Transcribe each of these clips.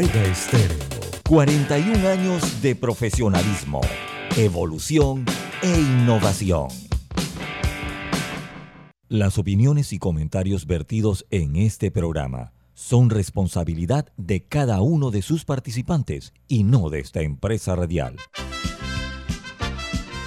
Omega Estéreo. 41 años de profesionalismo, evolución e innovación. Las opiniones y comentarios vertidos en este programa son responsabilidad de cada uno de sus participantes y no de esta empresa radial.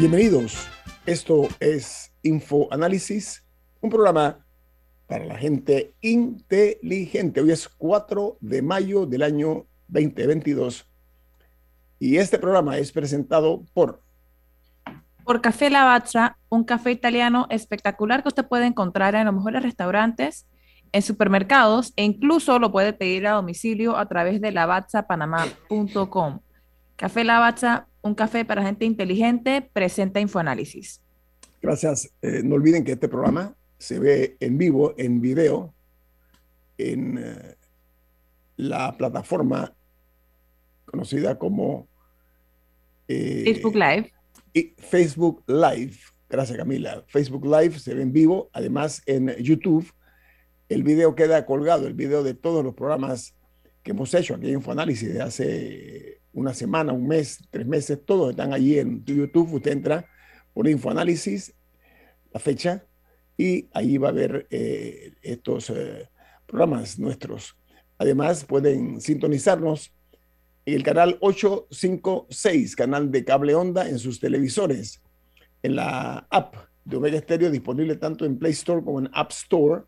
Bienvenidos. Esto es Infoanálisis, un programa para la gente inteligente. Hoy es 4 de mayo del año 2022 y este programa es presentado por... Por Café Lavazza, un café italiano espectacular que usted puede encontrar en los mejores restaurantes, en supermercados e incluso lo puede pedir a domicilio a través de lavazzapanamá.com. Café Lavazza, un café para gente inteligente, presenta Infoanálisis. Gracias. Eh, no olviden que este programa se ve en vivo, en video, en eh, la plataforma conocida como eh, Facebook Live. Y Facebook Live. Gracias, Camila. Facebook Live se ve en vivo, además en YouTube. El video queda colgado, el video de todos los programas que hemos hecho aquí en Infoanálisis de hace una semana, un mes, tres meses, todos están allí en YouTube. Usted entra por Infoanálisis, la fecha, y ahí va a ver eh, estos eh, programas nuestros. Además, pueden sintonizarnos en el canal 856, canal de cable onda en sus televisores, en la app de Omega Stereo, disponible tanto en Play Store como en App Store,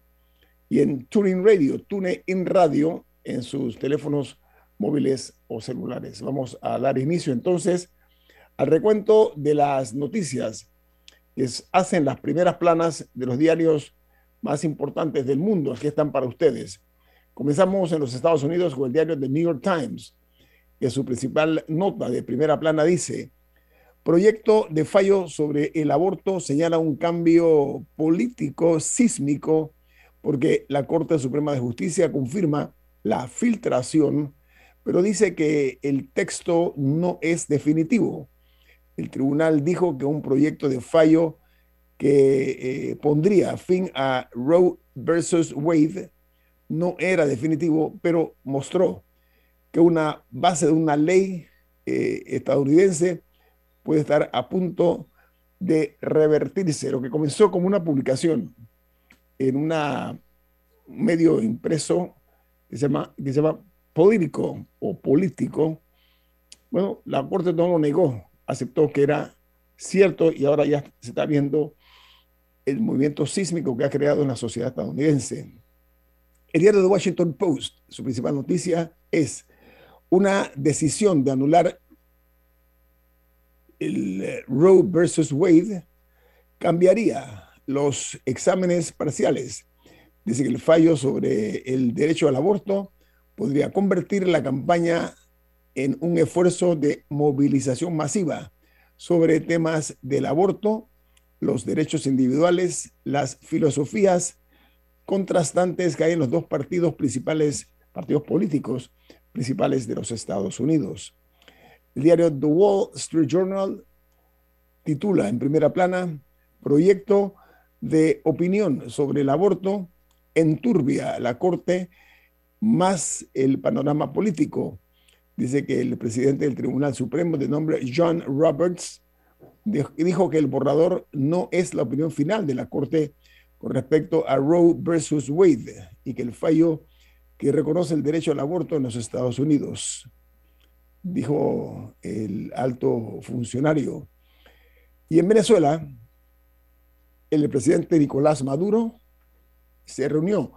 y en TuneIn Radio, TuneIn Radio en sus teléfonos móviles o celulares. Vamos a dar inicio entonces al recuento de las noticias que hacen las primeras planas de los diarios más importantes del mundo. Aquí están para ustedes. Comenzamos en los Estados Unidos con el diario The New York Times, que su principal nota de primera plana dice, proyecto de fallo sobre el aborto señala un cambio político sísmico porque la Corte Suprema de Justicia confirma la filtración pero dice que el texto no es definitivo. El tribunal dijo que un proyecto de fallo que eh, pondría fin a Roe versus Wade no era definitivo, pero mostró que una base de una ley eh, estadounidense puede estar a punto de revertirse. Lo que comenzó como una publicación en un medio impreso que se llama, que se llama político o político, bueno, la Corte no lo negó, aceptó que era cierto y ahora ya se está viendo el movimiento sísmico que ha creado en la sociedad estadounidense. El diario The Washington Post, su principal noticia es una decisión de anular el eh, Roe versus Wade cambiaría los exámenes parciales. Dice que el fallo sobre el derecho al aborto podría convertir la campaña en un esfuerzo de movilización masiva sobre temas del aborto, los derechos individuales, las filosofías contrastantes que hay en los dos partidos principales, partidos políticos principales de los Estados Unidos. El diario The Wall Street Journal titula en primera plana Proyecto de opinión sobre el aborto enturbia la Corte más el panorama político. Dice que el presidente del Tribunal Supremo, de nombre John Roberts, dijo que el borrador no es la opinión final de la Corte con respecto a Roe versus Wade y que el fallo que reconoce el derecho al aborto en los Estados Unidos, dijo el alto funcionario. Y en Venezuela, el presidente Nicolás Maduro se reunió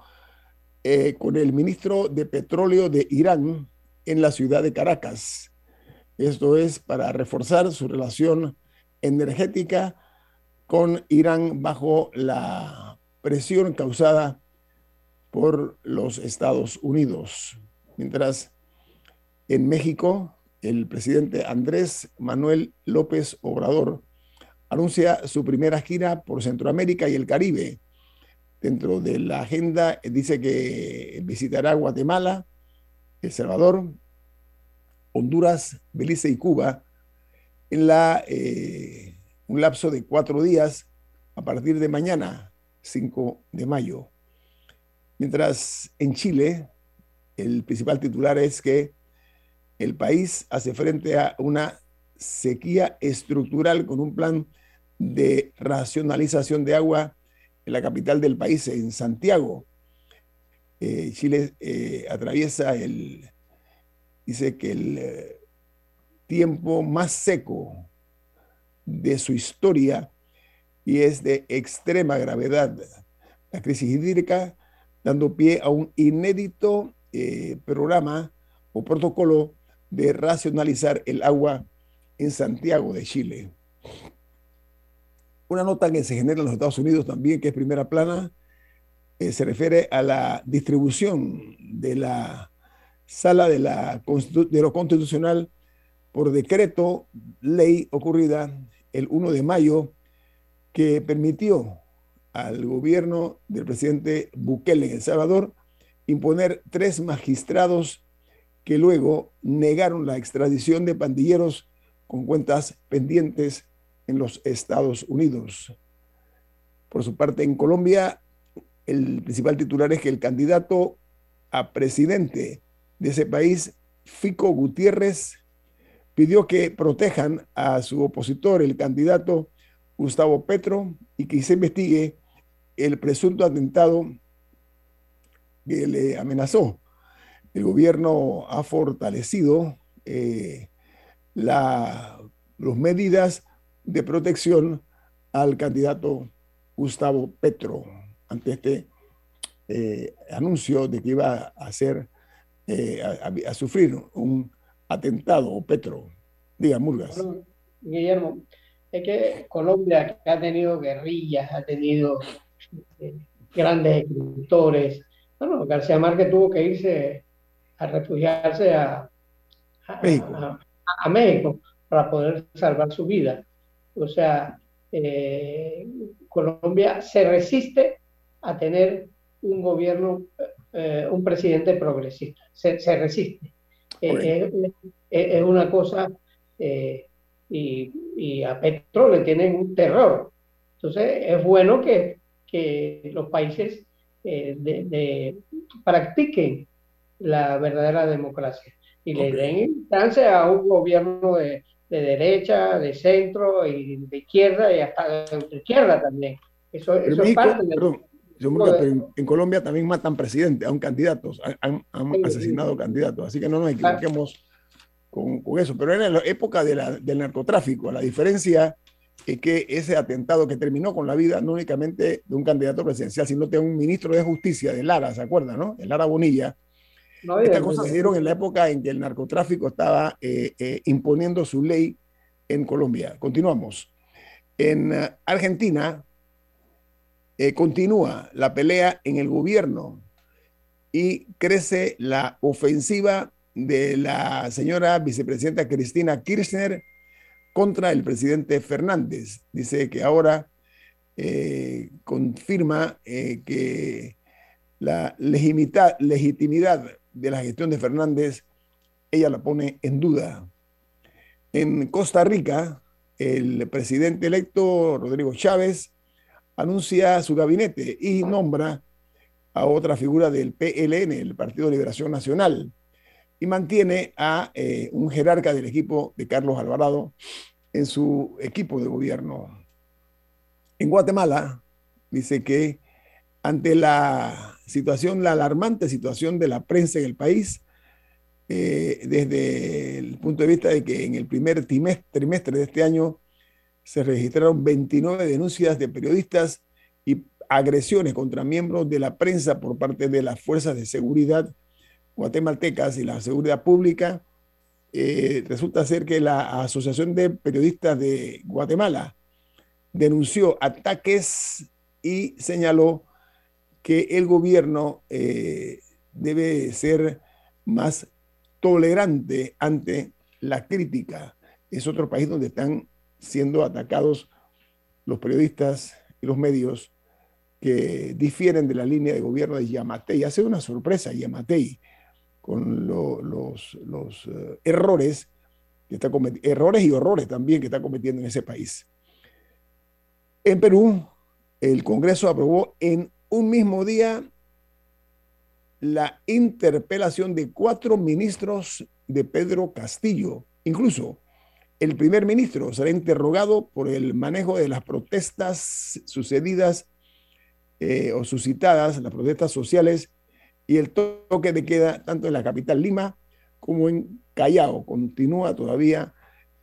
eh, con el ministro de Petróleo de Irán en la ciudad de Caracas. Esto es para reforzar su relación energética con Irán bajo la presión causada por los Estados Unidos. Mientras en México, el presidente Andrés Manuel López Obrador anuncia su primera gira por Centroamérica y el Caribe. Dentro de la agenda dice que visitará Guatemala, El Salvador, Honduras, Belice y Cuba en la, eh, un lapso de cuatro días a partir de mañana, 5 de mayo. Mientras en Chile, el principal titular es que el país hace frente a una sequía estructural con un plan de racionalización de agua en la capital del país, en Santiago. Eh, Chile eh, atraviesa el, dice que el eh, tiempo más seco de su historia y es de extrema gravedad. La crisis hídrica dando pie a un inédito programa o protocolo de racionalizar el agua en Santiago de Chile. Una nota que se genera en los Estados Unidos también, que es primera plana, eh, se refiere a la distribución de la sala de, la, de lo constitucional por decreto, ley ocurrida el 1 de mayo, que permitió al gobierno del presidente Bukele en El Salvador imponer tres magistrados que luego negaron la extradición de pandilleros con cuentas pendientes en los Estados Unidos. Por su parte, en Colombia, el principal titular es que el candidato a presidente de ese país, Fico Gutiérrez, pidió que protejan a su opositor, el candidato Gustavo Petro, y que se investigue el presunto atentado que le amenazó. El gobierno ha fortalecido eh, las medidas de protección al candidato Gustavo Petro ante este eh, anuncio de que iba a hacer, eh, a, sufrir un atentado Petro. Diga, Murgas. Guillermo, es que Colombia ha tenido guerrillas, ha tenido eh, grandes escritores. Bueno, García Márquez tuvo que irse a refugiarse a, a México para poder salvar su vida. O sea, eh, Colombia se resiste a tener un gobierno, eh, un presidente progresista, se, resiste. Eh, es una cosa, y, a Petro le tienen un terror. Entonces, es bueno que, que los países de, practiquen la verdadera democracia y le den instancia a un gobierno de, de derecha, de centro y de izquierda y hasta de izquierda también. Eso, eso es parte en, Colombia también matan presidentes, aún candidatos, han, asesinado candidatos, así que no nos equivoquemos con, con, eso. Pero era en la época de la, del narcotráfico, la diferencia es que ese atentado que terminó con la vida no únicamente de un candidato presidencial, sino de un ministro de justicia de Lara, ¿se acuerdan? No? El Lara Bonilla, estas cosas se dieron en la época en que el narcotráfico estaba eh, eh, imponiendo su ley en Colombia. Continuamos. En eh, Argentina continúa la pelea en el gobierno y crece la ofensiva de la señora vicepresidenta Cristina Kirchner contra el presidente Fernández. Dice que ahora confirma que la legitimidad de la gestión de Fernández, ella la pone en duda. En Costa Rica, el presidente electo, Rodrigo Chávez, anuncia su gabinete y nombra a otra figura del PLN, el Partido de Liberación Nacional, y mantiene a eh, un jerarca del equipo de Carlos Alvarado en su equipo de gobierno. En Guatemala, dice que ante la situación, la alarmante situación de la prensa en el país, eh, desde el punto de vista de que en el primer trimestre de este año se registraron 29 denuncias de periodistas y agresiones contra miembros de la prensa por parte de las fuerzas de seguridad guatemaltecas y la seguridad pública, eh, resulta ser que la Asociación de Periodistas de Guatemala denunció ataques y señaló que el gobierno eh, debe ser más tolerante ante la crítica. Es otro país donde están siendo atacados los periodistas y los medios que difieren de la línea de gobierno de Yamatei. Hace una sorpresa Yamatei con los, eh, errores, que está errores y horrores también que está cometiendo en ese país. En Perú, el Congreso aprobó en un mismo día la interpelación de cuatro ministros de Pedro Castillo. Incluso el primer ministro será interrogado por el manejo de las protestas sucedidas eh, o suscitadas, las protestas sociales y el toque de queda tanto en la capital Lima como en Callao. Continúa todavía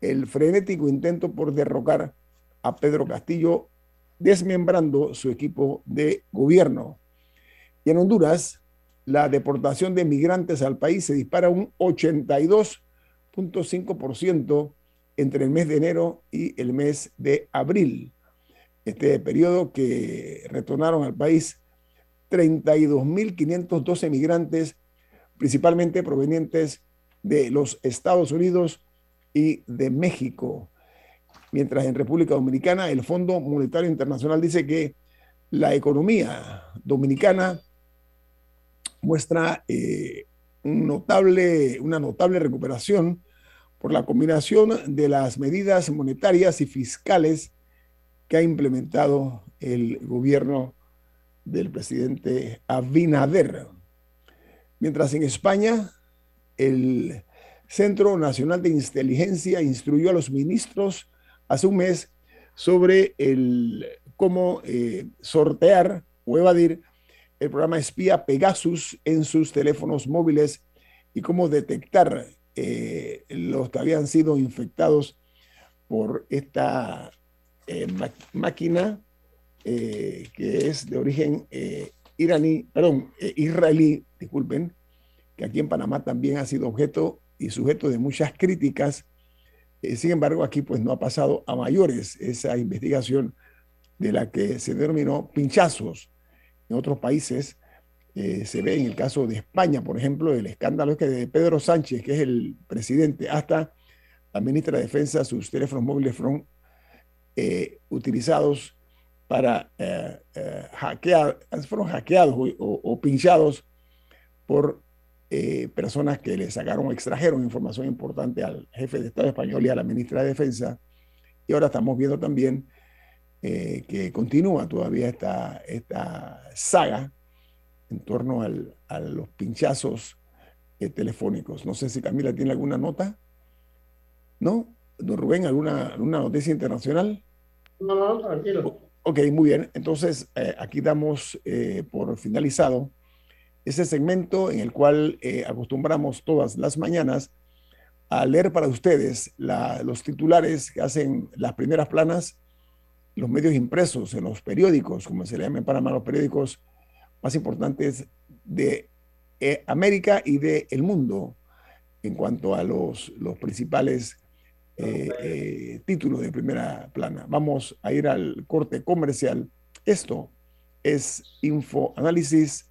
el frenético intento por derrocar a Pedro Castillo, desmembrando su equipo de gobierno. Y en Honduras, la deportación de migrantes al país se dispara un 82.5% entre el mes de enero y el mes de abril. Este periodo que retornaron al país 32.512 migrantes, principalmente provenientes de los Estados Unidos y de México. Mientras en República Dominicana el Fondo Monetario Internacional dice que la economía dominicana muestra eh, una notable recuperación por la combinación de las medidas monetarias y fiscales que ha implementado el gobierno del presidente Abinader. Mientras en España, el Centro Nacional de Inteligencia instruyó a los ministros hace un mes sobre el, cómo eh, sortear o evadir el programa espía Pegasus en sus teléfonos móviles y cómo detectar eh, los que habían sido infectados por esta eh, máquina que es de origen iraní, perdón, israelí, disculpen, que aquí en Panamá también ha sido objeto y sujeto de muchas críticas. Sin embargo, aquí pues no ha pasado a mayores esa investigación de la que se denominó pinchazos en otros países. Eh, se ve en el caso de España, por ejemplo, el escándalo es que de Pedro Sánchez, que es el presidente, hasta la ministra de Defensa, sus teléfonos móviles fueron eh, utilizados para eh, hackear, fueron hackeados o, pinchados por personas que le sacaron extrajeron información importante al jefe de Estado español y a la ministra de Defensa. Y ahora estamos viendo también eh, que continúa todavía esta, esta saga en torno al, a los pinchazos eh, telefónicos. No sé si Camila tiene alguna nota. ¿No? Don Rubén, ¿alguna, alguna noticia internacional? No, no, tranquilo. Ok, muy bien. Entonces, eh, aquí damos por finalizado ese segmento en el cual acostumbramos todas las mañanas a leer para ustedes los titulares que hacen las primeras planas los medios impresos, en los periódicos, como se le llama en Panamá, los periódicos más importantes de eh, América y del el mundo en cuanto a los, los principales eh, eh, títulos de primera plana. Vamos a ir al corte comercial. Esto es Info Análisis,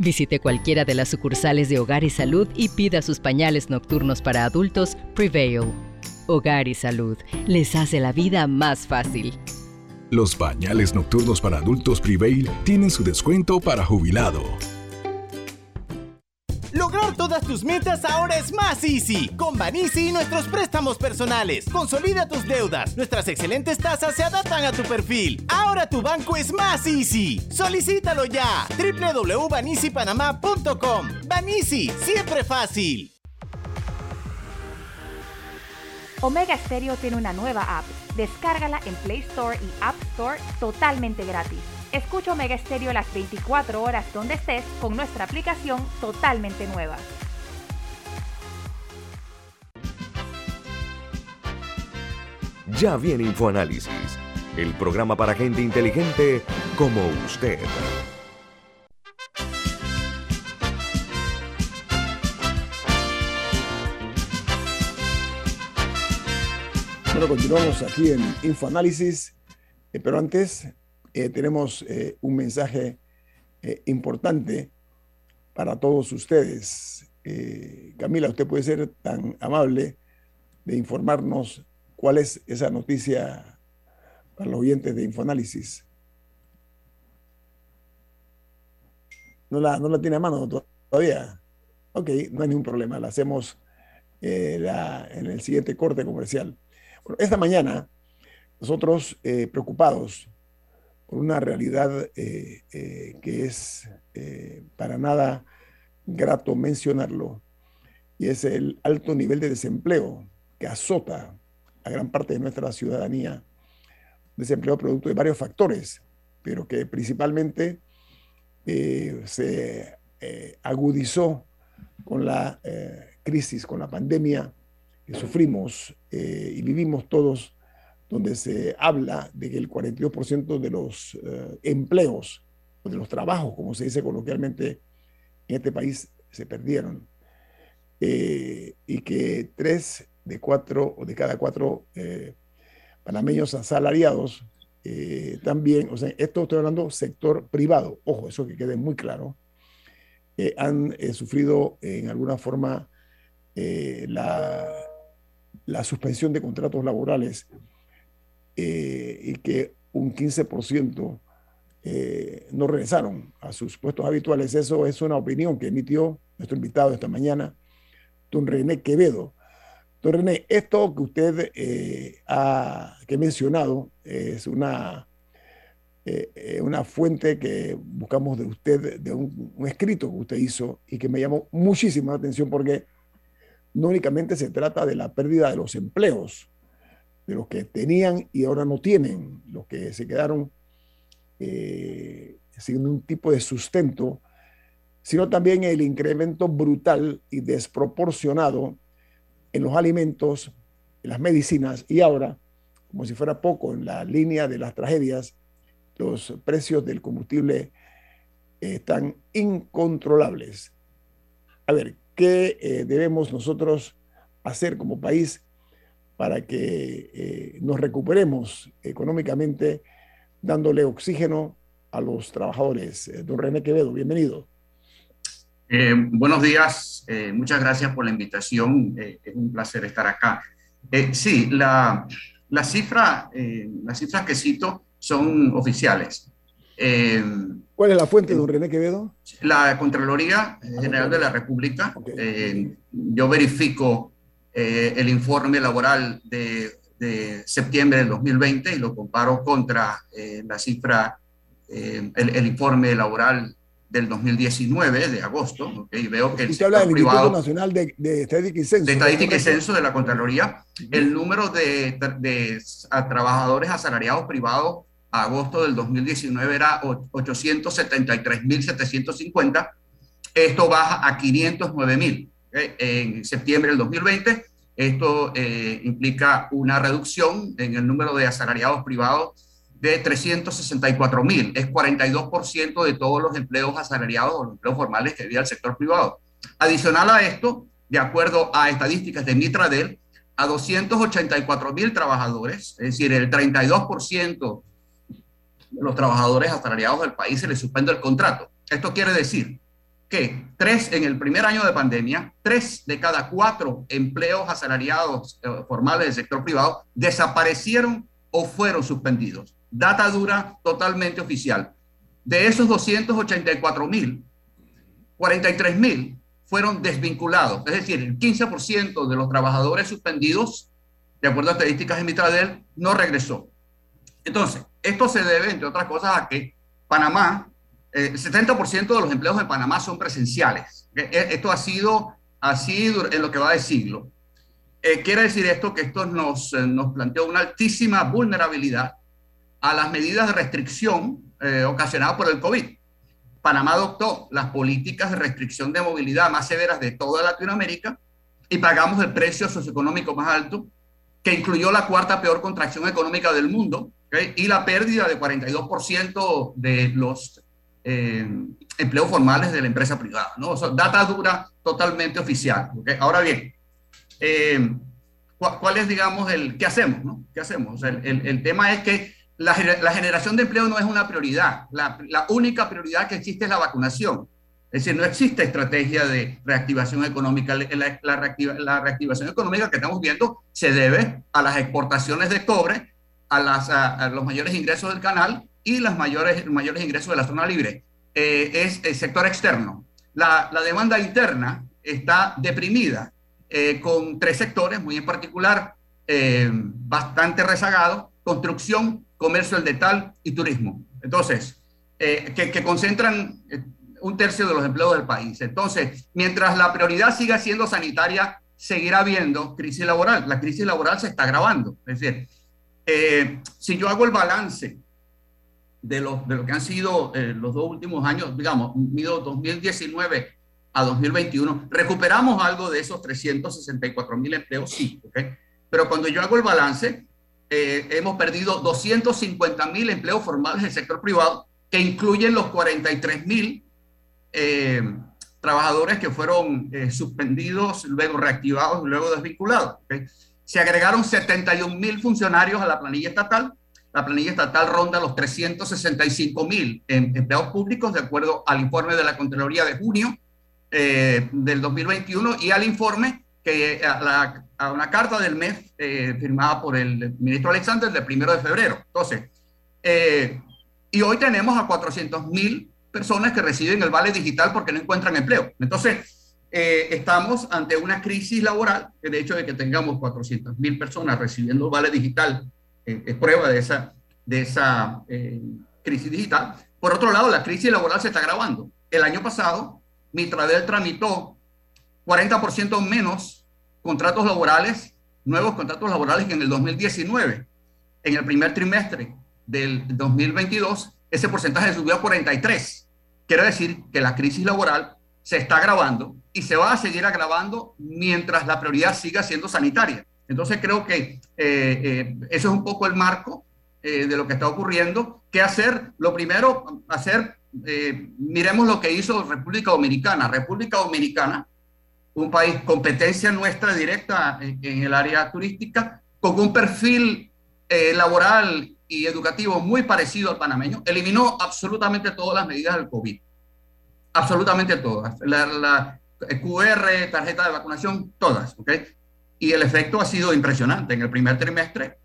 Visite cualquiera de las sucursales de Hogar y Salud y pida sus pañales nocturnos para adultos Prevail. Hogar y Salud les hace la vida más fácil. Los bañales nocturnos para adultos Prevail tienen su descuento para jubilado. Lograr todas tus metas ahora es más easy. Con Banisi y nuestros préstamos personales. Consolida tus deudas. Nuestras excelentes tasas se adaptan a tu perfil. Ahora tu banco es más easy. Solicítalo ya. www.banisipanamá.com. Banisi, siempre fácil. Omega Stereo tiene una nueva app. Descárgala en Play Store y App Store totalmente gratis. Escucha Omega Stereo las 24 horas donde estés con nuestra aplicación totalmente nueva. Ya viene InfoAnálisis, el programa para gente inteligente como usted. Bueno, continuamos aquí en InfoAnálisis, eh, pero antes eh, tenemos eh, un mensaje importante para todos ustedes. Camila, usted puede ser tan amable de informarnos cuál es esa noticia para los oyentes de Infoanálisis. ¿No la, no la tiene a mano todavía? Ok, no hay ningún problema, la hacemos en el siguiente corte comercial esta mañana, nosotros eh, preocupados una realidad eh, eh, que es para nada grato mencionarlo, y es el alto nivel de desempleo que azota a gran parte de nuestra ciudadanía, desempleo producto de varios factores, pero que principalmente se agudizó con la crisis, con la pandemia sufrimos eh, y vivimos todos, donde se habla de que el 42% de los eh, empleos, o de los trabajos, como se dice coloquialmente en este país, se perdieron. Eh, y que tres de cuatro o de cada cuatro panameños asalariados también, o sea, esto estoy hablando sector privado, ojo, eso que quede muy claro, han sufrido en alguna forma la suspensión de contratos laborales eh, y que un 15% eh, no regresaron a sus puestos habituales. Eso es una opinión que emitió nuestro invitado esta mañana, don René Quevedo. Don René, esto que usted eh, ha que mencionado es una, una fuente que buscamos de usted, de un, un escrito que usted hizo y que me llamó muchísima atención porque no únicamente se trata de la pérdida de los empleos, de los que tenían y ahora no tienen, los que se quedaron eh, sin un tipo de sustento, sino también el incremento brutal y desproporcionado en los alimentos, en las medicinas y ahora, como si fuera poco, en la línea de las tragedias, los precios del combustible están incontrolables. A ver, ¿Qué eh, debemos nosotros hacer como país para que eh, nos recuperemos económicamente dándole oxígeno a los trabajadores? Eh, don René Quevedo, bienvenido. buenos días, muchas gracias por la invitación, es un placer estar acá. sí, la, la cifra, las cifras que cito son oficiales. ¿Cuál es la fuente, don René Quevedo? La Contraloría General de la República. Eh, yo verifico eh, el informe laboral de, septiembre del 2020 y lo comparo contra eh, la cifra, el, informe laboral del 2019, de agosto, y veo que el Usted habla del Instituto Nacional de, Estadística y Censo. De Estadística y Censo de la Contraloría, el número de, de trabajadores asalariados privados agosto del 2019 era 873.750. Esto baja a 509.000 ¿eh? en septiembre del 2020. Esto eh, implica una reducción en el número de asalariados privados de 364.000. Es 42% de todos los empleos asalariados o los empleos formales que había el sector privado. Adicional a esto, de acuerdo a estadísticas de Mitradel, a 284.000 trabajadores, es decir, el 32% los trabajadores asalariados del país se les suspende el contrato. Esto quiere decir que tres en el primer año de pandemia, tres de cada cuatro empleos asalariados eh, formales del sector privado desaparecieron o fueron suspendidos. Data dura totalmente oficial. De esos 284 mil, 43 mil fueron desvinculados, es decir, el 15% de los trabajadores suspendidos, de acuerdo a estadísticas de Mitradel, no regresó. Entonces, esto se debe, entre otras cosas, a que Panamá, eh, el 70% de los empleos de Panamá son presenciales. E, e, esto ha sido así en lo que va de siglo. Eh, quiere decir esto que esto nos, eh, nos planteó una altísima vulnerabilidad a las medidas de restricción eh, ocasionadas por el COVID. Panamá adoptó las políticas de restricción de movilidad más severas de toda Latinoamérica y pagamos el precio socioeconómico más alto, que incluyó la cuarta peor contracción económica del mundo y la pérdida de 42% de los eh, empleos formales de la empresa privada. ¿no? data dura totalmente oficial. Ahora bien, eh, ¿cuál, es, digamos, el qué hacemos? ¿no? ¿Qué hacemos? el, el, el, tema es que la, la, generación de empleo no es una prioridad. La, la, única prioridad que existe es la vacunación. Es decir, no existe estrategia de reactivación económica. La, la, reactiva, la reactivación económica que estamos viendo se debe a las exportaciones de cobre, a, las, a, a los mayores ingresos del canal y los mayores, mayores ingresos de la zona libre. Eh, es el sector externo. La, la demanda interna está deprimida eh, con tres sectores, muy en particular, eh, bastante rezagados, construcción, comercio al detal y turismo. Entonces, eh, que, que, concentran eh, un tercio de los empleos del país. Entonces, mientras la prioridad siga siendo sanitaria, seguirá habiendo crisis laboral. La crisis laboral se está agravando. Es decir, eh, si yo hago el balance de lo, de lo que han sido eh, los dos últimos años, digamos, mido 2019 a 2021, recuperamos algo de esos 364 mil empleos, sí. Pero cuando yo hago el balance, eh, hemos perdido 250 mil empleos formales del sector privado, que incluyen los 43 mil eh, trabajadores que fueron suspendidos, luego reactivados, luego desvinculados. Se agregaron 71 mil funcionarios a la planilla estatal. La planilla estatal ronda los 365 mil em, empleados públicos, de acuerdo al informe de la Contraloría de junio eh, del 2021 y al informe que a, la, a una carta del MEF eh, firmada por el ministro Alexander del primero de febrero. Entonces, eh, y hoy tenemos a 400 mil personas que reciben el vale digital porque no encuentran empleo. Entonces, eh, estamos ante una crisis laboral. El hecho de que tengamos 400 mil personas recibiendo el vale digital eh, es prueba de esa, de esa eh, crisis digital. Por otro lado, la crisis laboral se está agravando. El año pasado, Mitradel tramitó 40% menos contratos laborales, nuevos contratos laborales que en el 2019. En el primer trimestre del 2022, ese porcentaje subió a 43. Quiere decir que la crisis laboral se está agravando y se va a seguir agravando mientras la prioridad siga siendo sanitaria. Entonces creo que eh, eh, eso es un poco el marco eh, de lo que está ocurriendo. ¿Qué hacer? Lo primero, hacer, eh, miremos lo que hizo República Dominicana. República Dominicana, un país competencia nuestra directa en, en el área turística, con un perfil eh, laboral y educativo muy parecido al panameño, eliminó absolutamente todas las medidas del COVID. Absolutamente todas. La, la QR, tarjeta de vacunación, todas. ¿ok? Y el efecto ha sido impresionante. En el primer trimestre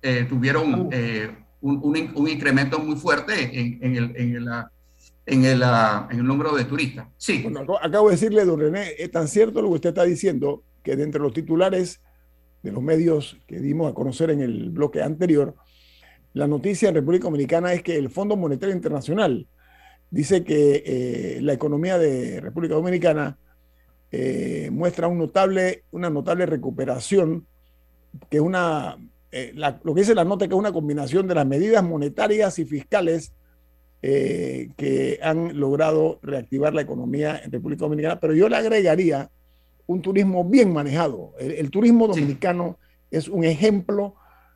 eh, tuvieron eh, un, un, un, incremento muy fuerte en, en, el, en, el, en, el, en el número de turistas. Sí. Bueno, acabo de decirle, don René, es tan cierto lo que usted está diciendo que de entre los titulares de los medios que dimos a conocer en el bloque anterior, la noticia en República Dominicana es que el Fondo Monetario Internacional dice que eh, la economía de República Dominicana eh, muestra un notable, una notable recuperación, que es una, eh, la, lo que dice la nota que es una combinación de las medidas monetarias y fiscales eh, que han logrado reactivar la economía en República Dominicana, pero yo le agregaría un turismo bien manejado. El, el turismo dominicano sí. es un ejemplo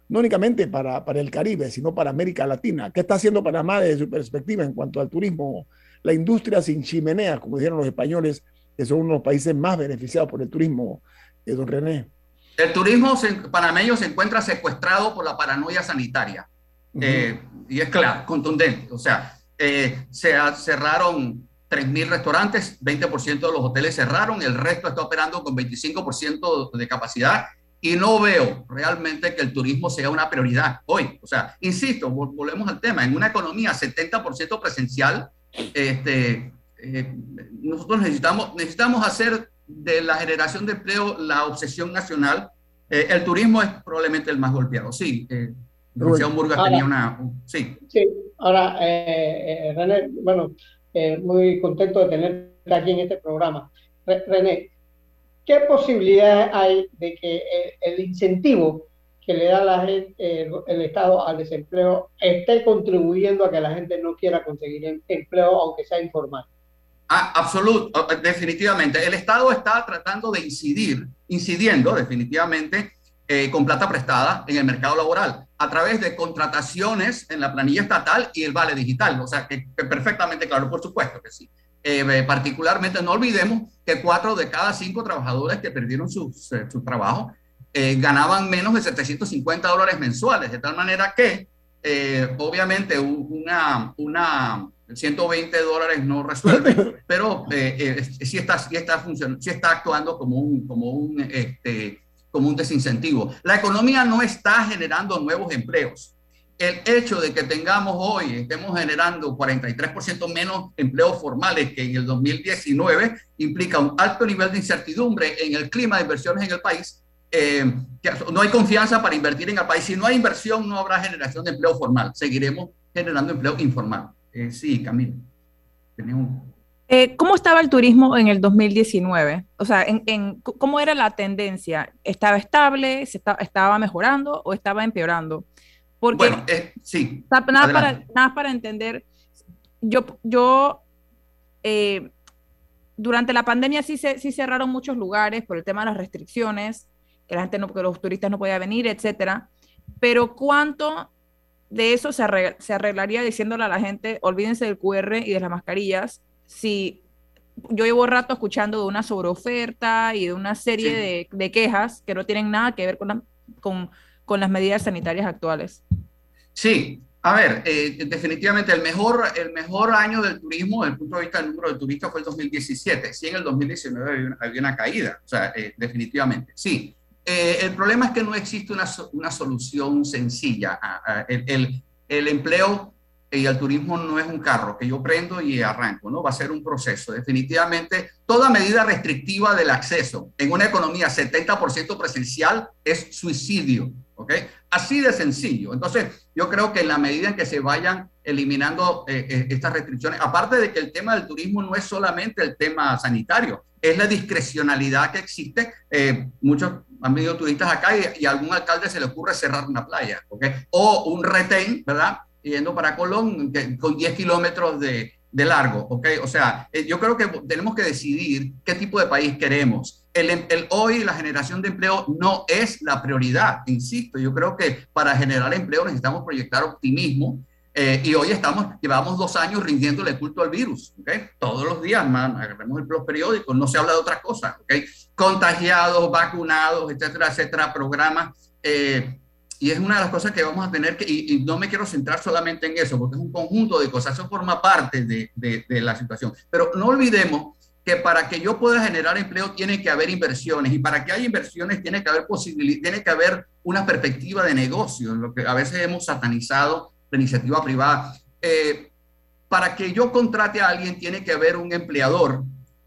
no únicamente para, para, el Caribe, sino para América Latina. ¿Qué está haciendo Panamá desde su perspectiva en cuanto al turismo? La industria sin chimeneas, como dijeron los españoles, que son uno de los países más beneficiados por el turismo, eh, don René. El turismo panameño se encuentra secuestrado por la paranoia sanitaria. Uh -huh. eh, y es claro, contundente. O sea, eh, se cerraron 3.000 restaurantes, 20% de los hoteles cerraron, el resto está operando con 25% de capacidad y no veo realmente que el turismo sea una prioridad hoy. O sea, insisto, volvemos al tema, en una economía 70% presencial, este, eh, nosotros necesitamos, necesitamos hacer de la generación de empleo la obsesión nacional. Eh, el turismo es probablemente el más golpeado, sí. Eh, Murga tenía una... Sí. sí ahora, eh, René, bueno, muy contento de tenerte aquí en este programa. René, ¿qué posibilidades hay de que el, incentivo que le da la gente, el Estado al desempleo esté contribuyendo a que la gente no quiera conseguir em, empleo, aunque sea informal? Ah, absoluto, definitivamente. El Estado está tratando de incidir, incidiendo definitivamente eh, con plata prestada en el mercado laboral a través de contrataciones en la planilla estatal y el vale digital. O sea, que, perfectamente claro, por supuesto que sí. Eh, particularmente, no olvidemos que cuatro de cada cinco trabajadores que perdieron su, eh, trabajo ganaban menos de 750 dólares mensuales, de tal manera que, obviamente, una 120 dólares no resuelve, pero sí, está, sí, está funcionando, sí está actuando como un, como un este, como un desincentivo. La economía no está generando nuevos empleos. El hecho de que tengamos hoy, estemos generando 43% menos empleos formales que en el 2019, implica un alto nivel de incertidumbre en el clima de inversiones en el país. Eh, que no hay confianza para invertir en el país. Si no hay inversión, no habrá generación de empleo formal. Seguiremos generando empleo informal. Eh, sí, Camilo. Tenemos eh, ¿Cómo estaba el turismo en el 2019? O sea, en, ¿cómo era la tendencia? ¿Estaba estable? ¿Se ¿Estaba mejorando o estaba empeorando? Porque, bueno, eh, sí. Nada para, nada para, entender. Yo, yo eh, durante la pandemia sí, se, sí cerraron muchos lugares por el tema de las restricciones, que la gente no, que los turistas no podían venir, etcétera. Pero ¿cuánto de eso se, se arreglaría diciéndole a la gente, olvídense del QR y de las mascarillas? si yo llevo rato escuchando de una sobreoferta y de una serie de, quejas que no tienen nada que ver con, con, con, las medidas sanitarias actuales. Sí, a ver, eh, definitivamente el mejor, el mejor año del turismo desde el punto de vista del número de turistas fue el 2017. Sí, en el 2019 había una, caída, o sea, eh, definitivamente, sí. Eh, el problema es que no existe una, una solución sencilla. el, el, el empleo y el turismo no es un carro que yo prendo y arranco, ¿no? Va a ser un proceso. Definitivamente, toda medida restrictiva del acceso en una economía 70% presencial es suicidio, ¿ok? Así de sencillo. Entonces, yo creo que en la medida en que se vayan eliminando eh, eh, estas restricciones, aparte de que el tema del turismo no es solamente el tema sanitario, es la discrecionalidad que existe. Eh, muchos han venido turistas acá y, y, a algún alcalde se le ocurre cerrar una playa, ¿ok? O un retén, ¿verdad? yendo para Colón con 10 kilómetros de, de, largo, ¿ok? O sea, eh, yo creo que tenemos que decidir qué tipo de país queremos. El, el, hoy la generación de empleo no es la prioridad, insisto, yo creo que para generar empleo necesitamos proyectar optimismo eh, y hoy estamos, llevamos dos años rindiéndole culto al virus, ¿ok? Todos los días, man, agarremos los periódicos, no se habla de otra cosa, ¿ok? Contagiados, vacunados, etcétera, etcétera, programas. Eh, y es una de las cosas que vamos a tener que, y, no me quiero centrar solamente en eso, porque es un conjunto de cosas, eso forma parte de, de, la situación. Pero no olvidemos que para que yo pueda generar empleo tiene que haber inversiones y para que haya inversiones tiene que haber posibilidad, tiene que haber una perspectiva de negocio, lo que a veces hemos satanizado la iniciativa privada. Eh, para que yo contrate a alguien tiene que haber un empleador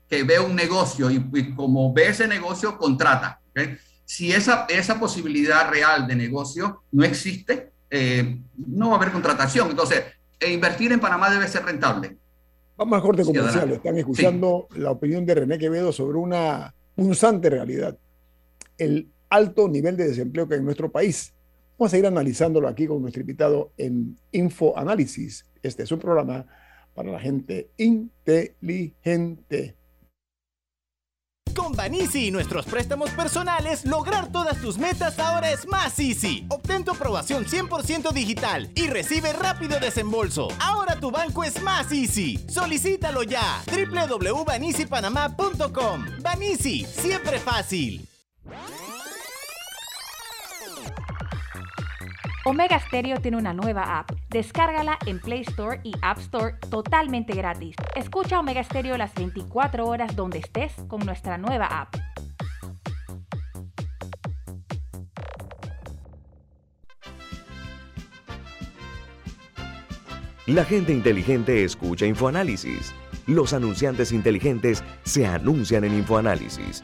que ve un negocio y, y como ve ese negocio, contrata. ¿okay? si esa, esa posibilidad real de negocio no existe, eh, no va a haber contratación. Entonces, e invertir en Panamá debe ser rentable. Vamos al corte comercial. Están escuchando la opinión de René Quevedo sobre una punzante realidad. El alto nivel de desempleo que hay en nuestro país. Vamos a ir analizándolo aquí con nuestro invitado en Info Análisis. Este es un programa para la gente inteligente. Con Banisi y nuestros préstamos personales, lograr todas tus metas ahora es más easy. Obtén tu aprobación 100% digital y recibe rápido desembolso. Ahora tu banco es más easy. Solicítalo ya. www.banisipanamá.com. Banisi, siempre fácil. Omega Stereo tiene una nueva app. Descárgala en Play Store y App Store totalmente gratis. Escucha Omega Stereo las 24 horas donde estés con nuestra nueva app. La gente inteligente escucha InfoAnálisis. Los anunciantes inteligentes se anuncian en InfoAnálisis.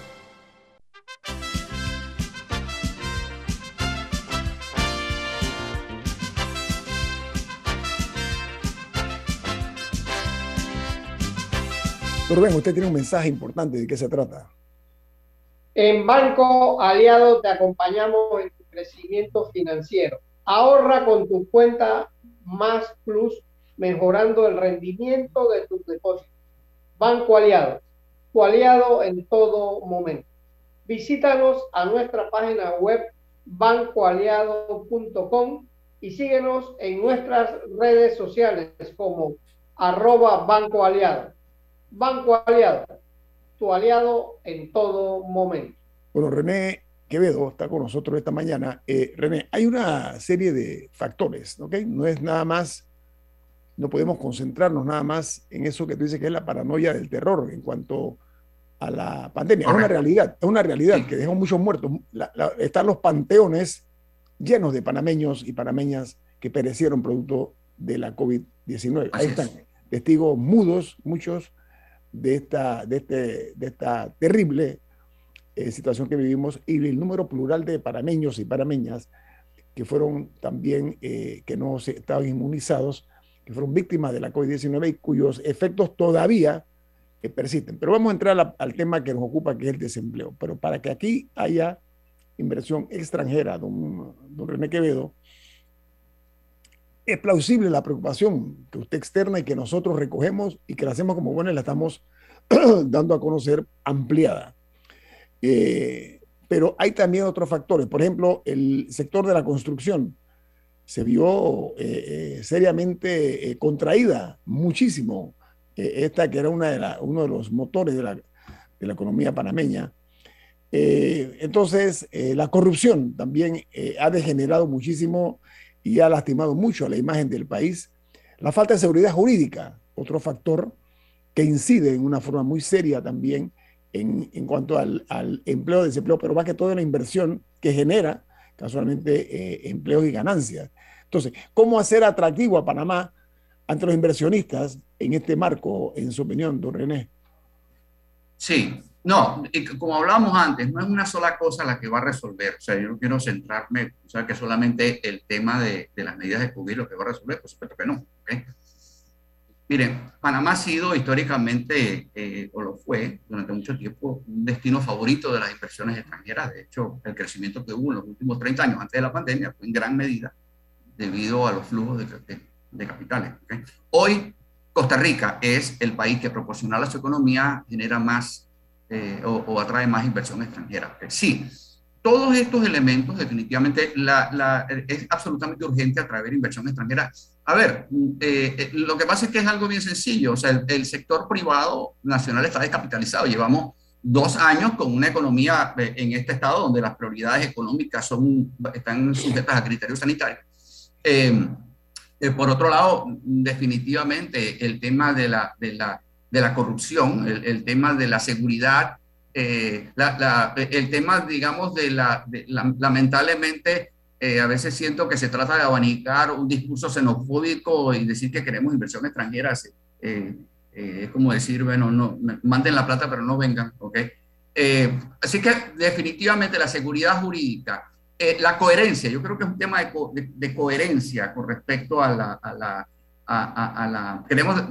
Rubén, usted tiene un mensaje importante. ¿De qué se trata? En Banco Aliado te acompañamos en tu crecimiento financiero. Ahorra con tu cuenta Más Plus, mejorando el rendimiento de tus depósitos. Banco Aliado, tu aliado en todo momento. Visítanos a nuestra página web bancoaliado.com y síguenos en nuestras redes sociales como arroba Banco Aliado. Banco Aliado, tu aliado en todo momento. Bueno, René Quevedo está con nosotros esta mañana. Eh, René, hay una serie de factores, ¿ok? No es nada más, no podemos concentrarnos nada más en eso que tú dices que es la paranoia del terror en cuanto a la pandemia. Es una realidad, es una realidad que dejó muchos muertos. están los panteones llenos de panameños y panameñas que perecieron producto de la COVID-19. Ahí están, testigos mudos, muchos de esta, de este, de esta terrible eh, situación que vivimos y el número plural de parameños y parameñas que fueron también, eh, que no se, estaban inmunizados, que fueron víctimas de la COVID-19 y cuyos efectos todavía eh, persisten. Pero vamos a entrar al tema que nos ocupa, que es el desempleo. Pero para que aquí haya inversión extranjera, don, don René Quevedo, es plausible la preocupación que usted externa y que nosotros recogemos y que la hacemos como buena y la estamos dando a conocer ampliada. Eh, pero hay también otros factores. Por ejemplo, el sector de la construcción se vio eh, eh, seriamente contraída muchísimo. esta que era una de uno de los motores de la, de la economía panameña. entonces, la corrupción también ha degenerado muchísimo y ha lastimado mucho a la imagen del país. La falta de seguridad jurídica, otro factor que incide en una forma muy seria también en, en cuanto al, al, empleo, desempleo, pero más que todo la inversión que genera casualmente eh, empleos y ganancias. Entonces, ¿cómo hacer atractivo a Panamá ante los inversionistas en este marco, en su opinión, don René? Sí, no, como hablábamos antes, no es una sola cosa la que va a resolver. O sea, yo no quiero centrarme, o sea, que solamente el tema de, las medidas de COVID lo que va a resolver, por supuesto que no. Miren, Panamá ha sido históricamente, eh, o lo fue durante mucho tiempo, un destino favorito de las inversiones extranjeras. De hecho, el crecimiento que hubo en los últimos 30 años antes de la pandemia fue en gran medida debido a los flujos de, de, capitales. Hoy, Costa Rica es el país que proporcional a su economía genera más eh, o, atrae más inversión extranjera. Sí, todos estos elementos definitivamente la, es absolutamente urgente atraer inversión extranjera. A ver, eh, eh, lo que pasa es que es algo bien sencillo, o sea, el, sector privado nacional está descapitalizado, llevamos dos años con una economía en este estado donde las prioridades económicas son, están sujetas a criterios sanitarios. por otro lado, definitivamente el tema de la, de la de la corrupción, el, tema de la seguridad, eh, el tema, digamos, de la, lamentablemente, eh, a veces siento que se trata de abanicar un discurso xenofóbico y decir que queremos inversión extranjera. Eh, es como decir, bueno, no, manden la plata, pero no vengan, ¿ok? así que definitivamente la seguridad jurídica, la coherencia, yo creo que es un tema de, coherencia con respecto a la a, la... Queremos,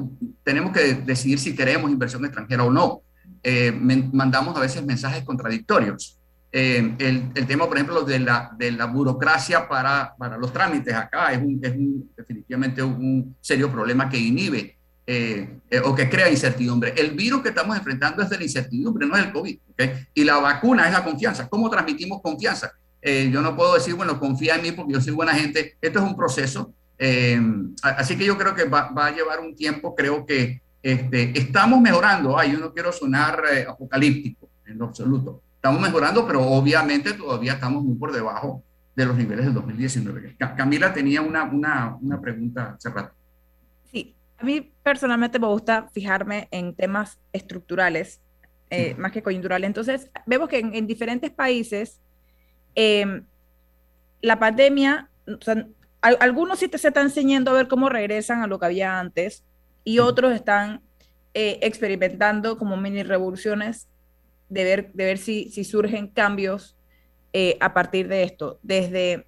tenemos que decidir si queremos inversión extranjera o no. Eh, mandamos a veces mensajes contradictorios. Eh, el, el, tema, por ejemplo, de la, de la burocracia para, para los trámites acá es, un, es un, definitivamente un serio problema que inhibe eh, o que crea incertidumbre. El virus que estamos enfrentando es de la incertidumbre, no es el COVID. ¿okay? Y la vacuna es la confianza. ¿Cómo transmitimos confianza? yo no puedo decir, bueno, confía en mí porque yo soy buena gente. Esto es un proceso eh, así que yo creo que va, a llevar un tiempo, creo que este, estamos mejorando, ay, yo no quiero sonar eh, apocalíptico en lo absoluto, estamos mejorando, pero obviamente todavía estamos muy por debajo de los niveles del 2019. Camila tenía una, una, una pregunta hace rato. Sí, a mí personalmente me gusta fijarme en temas estructurales eh, más que coyunturales. Entonces, vemos que en, diferentes países em, la pandemia, algunos sí te se están enseñando a ver cómo regresan a lo que había antes y otros están eh, experimentando como mini revoluciones de ver, de ver si, si surgen cambios eh, a partir de esto, desde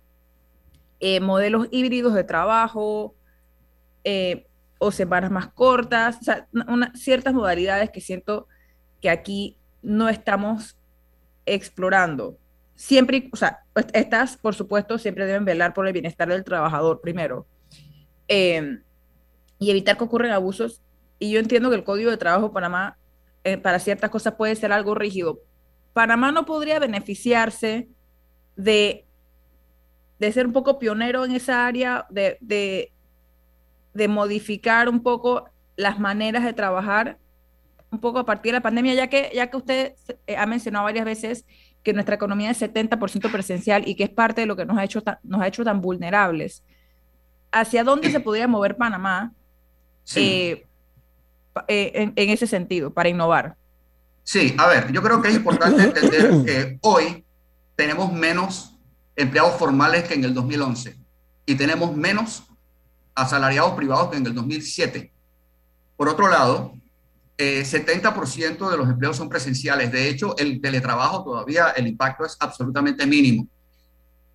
eh, modelos híbridos de trabajo o semanas más cortas, o sea, ciertas modalidades que siento que aquí no estamos explorando. Siempre, o sea, pues, estas, por supuesto, siempre deben velar por el bienestar del trabajador primero y evitar que ocurran abusos. Y yo entiendo que el Código de Trabajo de Panamá eh, para ciertas cosas puede ser algo rígido. Panamá no podría beneficiarse de, de ser un poco pionero en esa área, de, de, modificar un poco las maneras de trabajar, un poco a partir de la pandemia, ya que, ya que usted eh, ha mencionado varias veces que nuestra economía es 70% presencial y que es parte de lo que nos ha hecho, nos ha hecho tan vulnerables. ¿Hacia dónde se podría mover Panamá? Eh, eh, en, ese sentido, para innovar? Sí, a ver, yo creo que es importante entender que hoy tenemos menos empleados formales que en el 2011 y tenemos menos asalariados privados que en el 2007. Por otro lado, 70% eh, de los empleos son presenciales. De hecho, el teletrabajo todavía el impacto es absolutamente mínimo.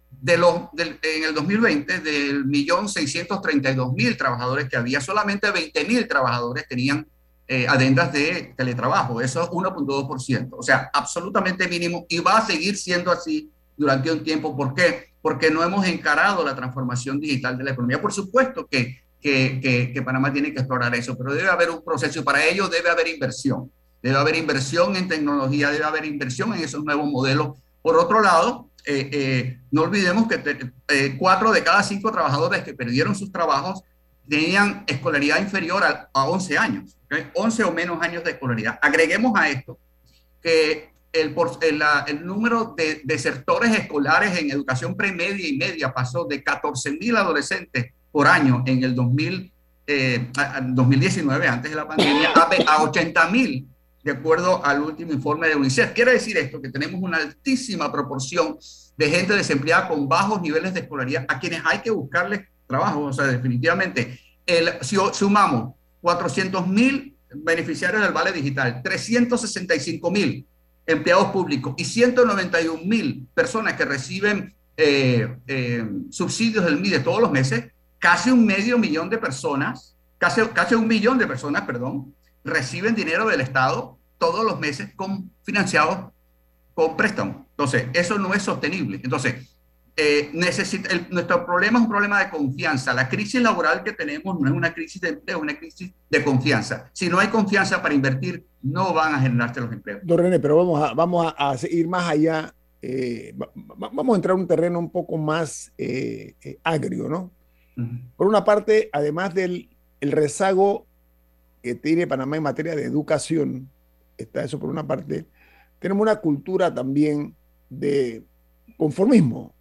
De los, en el 2020, del millón 632 mil trabajadores que había, solamente 20 mil trabajadores tenían eh, adendas de teletrabajo. Eso es 1.2%. O sea, absolutamente mínimo y va a seguir siendo así durante un tiempo. ¿Por qué? Porque no hemos encarado la transformación digital de la economía. Por supuesto que, que, Panamá tiene que explorar eso, pero debe haber un proceso para ello debe haber inversión. Debe haber inversión en tecnología, debe haber inversión en esos nuevos modelos. Por otro lado, eh, eh, no olvidemos que eh, cuatro de cada cinco trabajadores que perdieron sus trabajos tenían escolaridad inferior a, 11 años, 11 o menos años de escolaridad. Agreguemos a esto que el, el, número de desertores escolares en educación premedia y media pasó de 14 mil adolescentes por año en el 2000, 2019, antes de la pandemia, a 80 mil de acuerdo al último informe de UNICEF. Quiere decir esto que tenemos una altísima proporción de gente desempleada con bajos niveles de escolaridad a quienes hay que buscarles trabajo. O sea, definitivamente, el, si sumamos 400 mil beneficiarios del Vale Digital, 365 mil empleados públicos y 191 mil personas que reciben eh, eh, subsidios del MIDE todos los meses, casi un medio millón de personas, casi, casi un millón de personas, perdón, reciben dinero del Estado todos los meses con, financiados con préstamos. Entonces, eso no es sostenible. Entonces, eh, necesita, nuestro problema es un problema de confianza. La crisis laboral que tenemos no es una crisis de empleo, es una crisis de confianza. Si no hay confianza para invertir, no van a generarse los empleos. Don René, pero vamos a, vamos a, ir más allá. Eh, vamos a entrar en un terreno un poco más eh, agrio, ¿no? Por una parte, además del el rezago que tiene Panamá en materia de educación, está eso por una parte, tenemos una cultura también de conformismo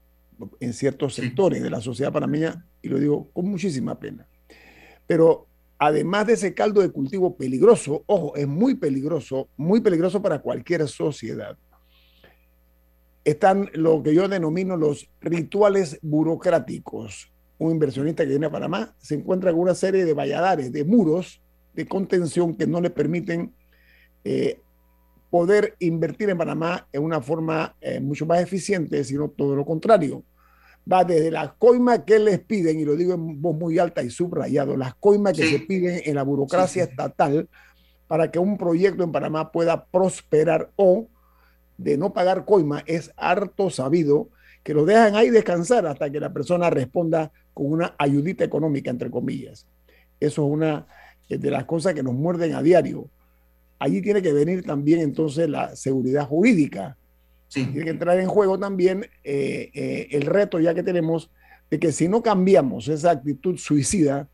en ciertos sectores de la sociedad panameña, y lo digo con muchísima pena. Pero además de ese caldo de cultivo peligroso, ojo, es muy peligroso, muy peligroso para cualquier sociedad, están lo que yo denomino los rituales burocráticos. Un inversionista que viene a Panamá se encuentra con una serie de valladares, de muros de contención que no le permiten eh, poder invertir en Panamá en una forma eh, mucho más eficiente, sino todo lo contrario. Va desde las coimas que les piden, y lo digo en voz muy alta y subrayado, las coimas que se piden en la burocracia estatal para que un proyecto en Panamá pueda prosperar o de no pagar coima es harto sabido que lo dejan ahí descansar hasta que la persona responda con una ayudita económica, entre comillas. Eso es una de las cosas que nos muerden a diario allí tiene que venir también entonces la seguridad jurídica. Tiene que entrar en juego también eh, eh, el reto ya que tenemos de que si no cambiamos esa actitud suicida,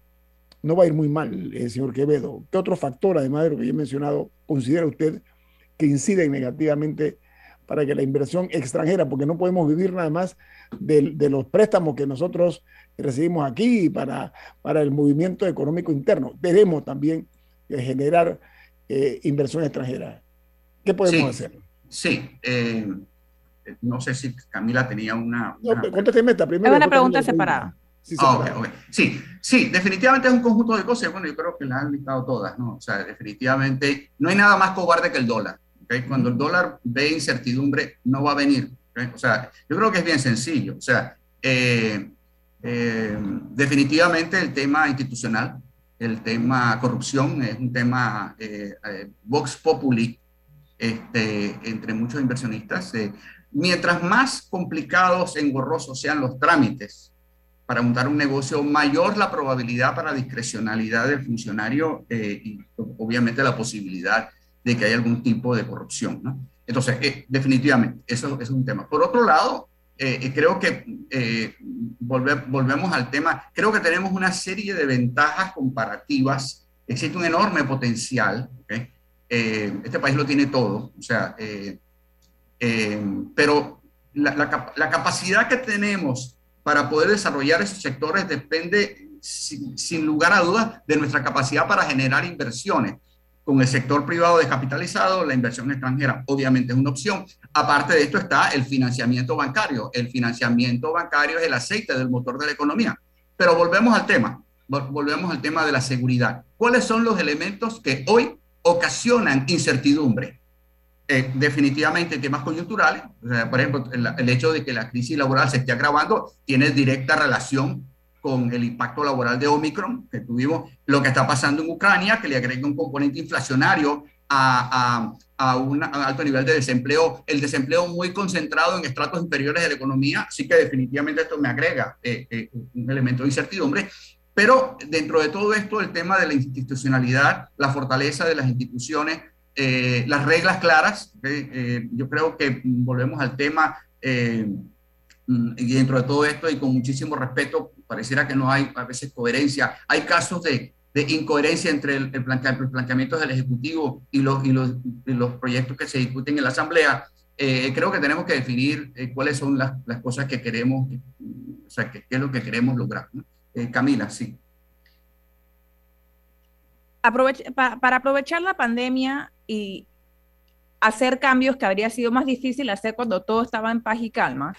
no va a ir muy mal, eh, señor Quevedo. ¿Qué otro factor, además de lo que yo he mencionado, considera usted que incide negativamente para que la inversión extranjera, porque no podemos vivir nada más de, de los préstamos que nosotros recibimos aquí para, para el movimiento económico interno. Debemos también eh, generar eh, inversión extranjera. ¿Qué podemos hacer? Sí, eh, no sé si Camila tenía una... una... contésteme esta primero. Es una pregunta separada. Sí, ah, sí, sí, definitivamente es un conjunto de cosas. Bueno, yo creo que las han listado todas, ¿no? O sea, definitivamente no hay nada más cobarde que el dólar. ¿Okay? Cuando el dólar ve incertidumbre, no va a venir. O sea, yo creo que es bien sencillo. O sea, eh, eh, definitivamente el tema institucional, el tema corrupción es un tema eh, eh, vox populi este, entre muchos inversionistas. mientras más complicados, engorrosos sean los trámites para montar un negocio, mayor la probabilidad para discrecionalidad del funcionario y obviamente la posibilidad de que haya algún tipo de corrupción. ¿no? Entonces, definitivamente, eso, eso, es un tema. Por otro lado, eh, creo que eh, volvemos al tema, creo que tenemos una serie de ventajas comparativas, existe un enorme potencial, eh, este país lo tiene todo, o sea, pero la, la, capacidad que tenemos para poder desarrollar esos sectores depende, sin, sin lugar a dudas, de nuestra capacidad para generar inversiones con el sector privado descapitalizado, la inversión extranjera obviamente es una opción. Aparte de esto está el financiamiento bancario. El financiamiento bancario es el aceite del motor de la economía. Pero volvemos al tema, volvemos al tema de la seguridad. ¿Cuáles son los elementos que hoy ocasionan incertidumbre? Eh, definitivamente temas coyunturales. por ejemplo, el, el hecho de que la crisis laboral se esté agravando tiene directa relación con el impacto laboral de Omicron que tuvimos, lo que está pasando en Ucrania, que le agrega un componente inflacionario a, a, un alto nivel de desempleo, el desempleo muy concentrado en estratos inferiores de la economía, sí que definitivamente esto me agrega eh, eh, un elemento de incertidumbre, pero dentro de todo esto, el tema de la institucionalidad, la fortaleza de las instituciones, eh, las reglas claras, yo creo que volvemos al tema Mm, y dentro de todo esto y con muchísimo respeto, pareciera que no hay a veces coherencia. Hay casos de, de incoherencia entre el, el, planteamiento del Ejecutivo y los, y los, los, proyectos que se discuten en la Asamblea. Eh, creo que tenemos que definir eh, cuáles son las, las, cosas que queremos, o sea, qué, es lo que queremos lograr. Eh, Camila, sí. Aprovech pa, para aprovechar la pandemia y hacer cambios que habría sido más difícil hacer cuando todo estaba en paz y calma,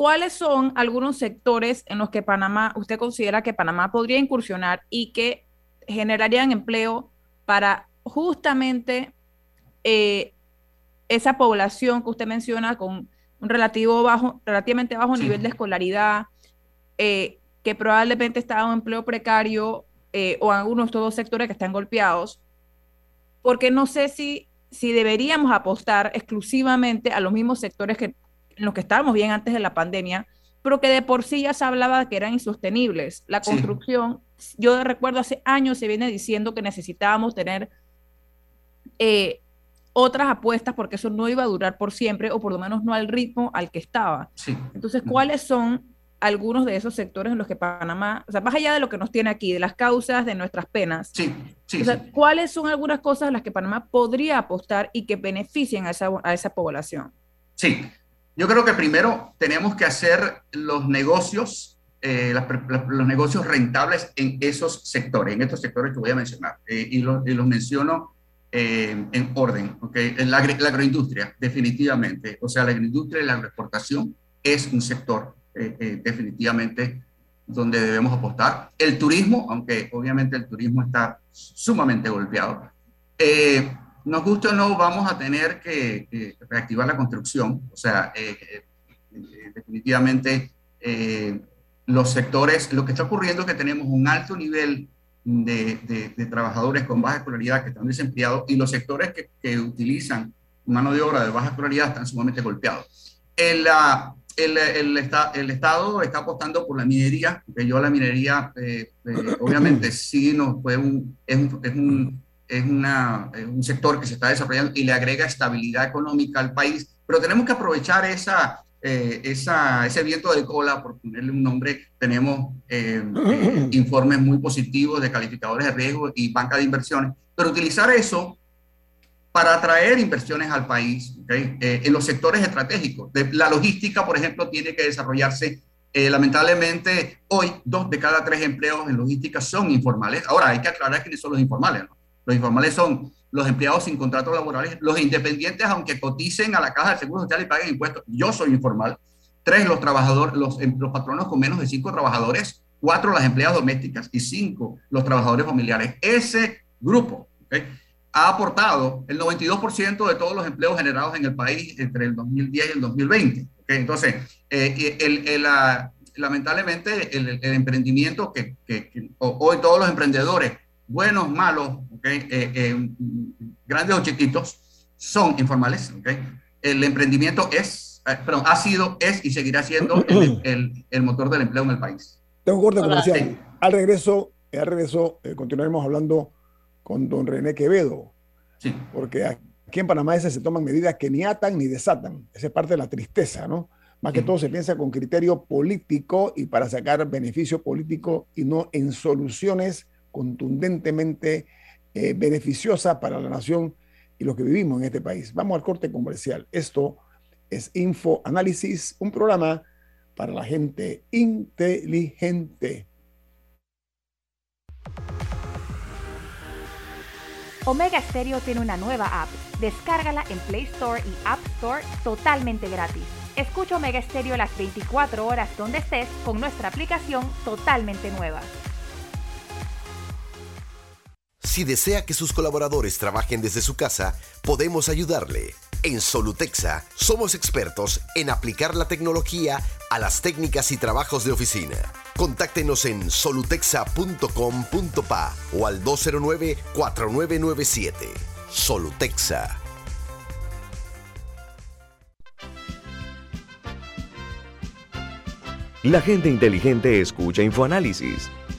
¿cuáles son algunos sectores en los que Panamá, usted considera que Panamá podría incursionar y que generarían empleo para justamente eh, esa población que usted menciona con un relativo bajo, relativamente bajo sí. nivel de escolaridad, eh, que probablemente está en un empleo precario eh, o en algunos todos sectores que están golpeados? Porque no sé si, si deberíamos apostar exclusivamente a los mismos sectores que en los que estábamos bien antes de la pandemia, pero que de por sí ya se hablaba que eran insostenibles. La construcción, sí. yo recuerdo hace años se viene diciendo que necesitábamos tener eh, otras apuestas porque eso no iba a durar por siempre o por lo menos no al ritmo al que estaba. Sí. Entonces, ¿cuáles son algunos de esos sectores en los que Panamá, o sea, más allá de lo que nos tiene aquí, de las causas, de nuestras penas, sí, sí, o sea, sí. ¿cuáles son algunas cosas en las que Panamá podría apostar y que beneficien a esa, a esa población? Sí, yo creo que primero tenemos que hacer los negocios, eh, los negocios rentables en esos sectores, en estos sectores que voy a mencionar. Eh, y, lo, y, los menciono eh, en orden. ¿okay? La, la, agroindustria, definitivamente. O sea, la agroindustria y la agroexportación es un sector eh, eh, definitivamente donde debemos apostar. El turismo, aunque obviamente el turismo está sumamente golpeado. Nos guste o no, vamos a tener que, reactivar la construcción. O sea, eh, eh, definitivamente eh, los sectores, lo que está ocurriendo es que tenemos un alto nivel de, trabajadores con baja escolaridad que están desempleados y los sectores que, utilizan mano de obra de baja escolaridad están sumamente golpeados. El, el, el, está, el, Estado está apostando por la minería, yo la minería, obviamente, sí no, fue un, es un es, una, es, un sector que se está desarrollando y le agrega estabilidad económica al país, pero tenemos que aprovechar esa, eh, esa, ese viento de cola, por ponerle un nombre, tenemos eh, eh, informes muy positivos de calificadores de riesgo y banca de inversiones, pero utilizar eso para atraer inversiones al país eh, en los sectores estratégicos. De, la logística, por ejemplo, tiene que desarrollarse. Eh, lamentablemente, hoy dos de cada tres empleos en logística son informales. Ahora, hay que aclarar quiénes son los informales. Los informales son los empleados sin contratos laborales, los independientes, aunque coticen a la caja de seguro social y paguen impuestos. Yo soy informal. Tres, los trabajadores, los, em, los patronos con menos de cinco trabajadores. Cuatro, las empleadas domésticas. Y cinco, los trabajadores familiares. Ese grupo ha aportado el 92% de todos los empleos generados en el país entre el 2010 y el 2020. Entonces, eh, lamentablemente, el, emprendimiento que, hoy todos los emprendedores, buenos, malos, eh, eh, grandes o chiquitos, son informales. El emprendimiento es, perdón, ha sido, es y seguirá siendo el, el, motor del empleo en el país. Tengo un corte comercial. Al regreso, al regreso continuaremos hablando con don René Quevedo. Sí. Porque aquí en Panamá se toman medidas que ni atan ni desatan. Esa es parte de la tristeza, ¿no? Más que todo se piensa con criterio político y para sacar beneficio político y no en soluciones contundentemente eh, beneficiosas para la nación y los que vivimos en este país. Vamos al corte comercial. Esto es Info Análisis, un programa para la gente inteligente. Omega Stereo tiene una nueva app. Descárgala en Play Store y App Store totalmente gratis. Escucha Omega Stereo las 24 horas donde estés con nuestra aplicación totalmente nueva. Si desea que sus colaboradores trabajen desde su casa, podemos ayudarle. En Solutexa somos expertos en aplicar la tecnología a las técnicas y trabajos de oficina. Contáctenos en solutexa.com.pa o al 209-4997. Solutexa. La gente inteligente escucha InfoAnálisis.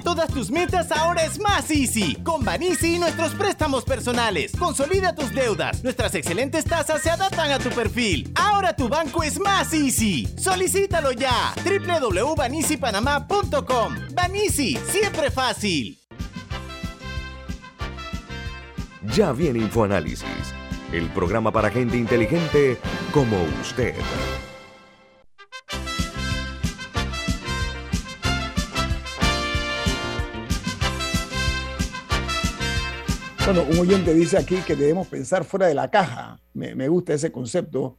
Todas tus metas ahora es más easy. Con Banisi y nuestros préstamos personales. Consolida tus deudas. Nuestras excelentes tasas se adaptan a tu perfil. Ahora tu banco es más easy. Solicítalo ya. www.banisipanamá.com. Banisi, siempre fácil. Ya viene InfoAnálisis, el programa para gente inteligente como usted. Bueno, un oyente dice aquí que debemos pensar fuera de la caja. Me, gusta ese concepto.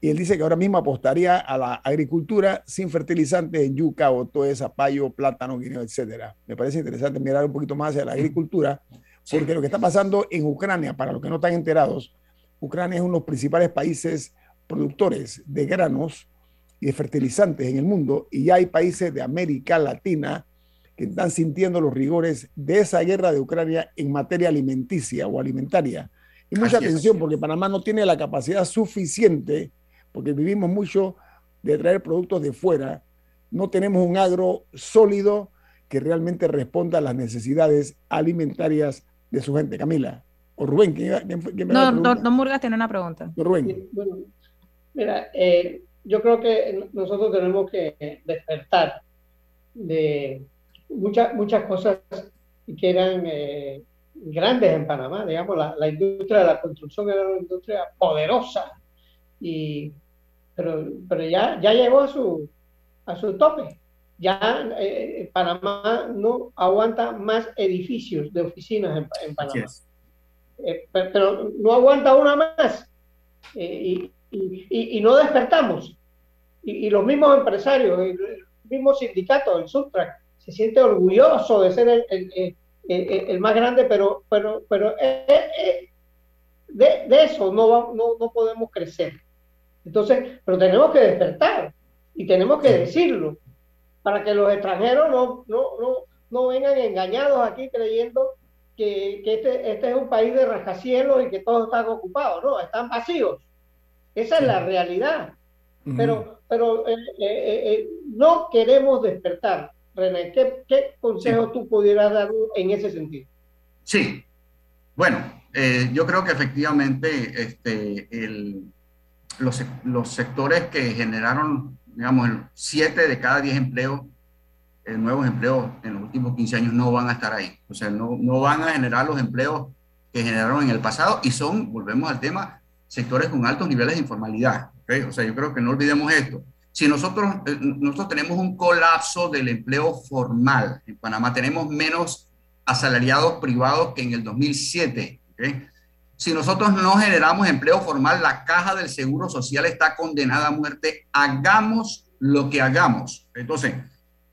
Y él dice que ahora mismo apostaría a la agricultura sin fertilizantes en yuca, otoe, zapallo, plátano, guineo, etcétera. Me parece interesante mirar un poquito más hacia la agricultura, porque lo que está pasando en Ucrania, para los que no están enterados, Ucrania es uno de los principales países productores de granos y de fertilizantes en el mundo, y ya hay países de América Latina que están sintiendo los rigores de esa guerra de Ucrania en materia alimenticia o alimentaria. Y mucha atención porque Panamá no tiene la capacidad suficiente, porque vivimos mucho de traer productos de fuera, no tenemos un agro sólido que realmente responda a las necesidades alimentarias de su gente. Camila. O Rubén, ¿quién, no, don, Murgas tiene una pregunta. Rubén. mira, eh, yo creo que nosotros tenemos que despertar de muchas, muchas cosas que eran eh, grandes en Panamá, digamos, la, industria de la construcción era una industria poderosa, y, pero, pero ya, ya llegó a su, a su tope. Ya eh, Panamá no aguanta más edificios de oficinas en, Panamá. Eh, pero, no aguanta una más. y, y, y, no despertamos. Y, los mismos empresarios, el, mismo sindicato, el Subtrack, se siente orgulloso de ser el, el, más grande, pero, pero, pero eh, eh, de, de, eso no, no, no podemos crecer. Entonces, pero tenemos que despertar y tenemos que decirlo para que los extranjeros no, no, no, no vengan engañados aquí creyendo que, que este, este, es un país de rascacielos y que todos están ocupados. No, están vacíos. Esa es la realidad. Pero, pero eh, eh, eh, no queremos despertar. René, ¿qué, qué consejo tú pudieras dar en ese sentido? Sí, bueno, yo creo que efectivamente este, el, los, los, sectores que generaron, digamos, siete de cada diez empleos, nuevos empleos en los últimos 15 años no van a estar ahí. O sea, no, no van a generar los empleos que generaron en el pasado y son, volvemos al tema, sectores con altos niveles de informalidad. O sea, yo creo que no olvidemos esto. Si nosotros, eh, nosotros tenemos un colapso del empleo formal, en Panamá tenemos menos asalariados privados que en el 2007. Si nosotros no generamos empleo formal, la caja del Seguro Social está condenada a muerte. Hagamos lo que hagamos. Entonces,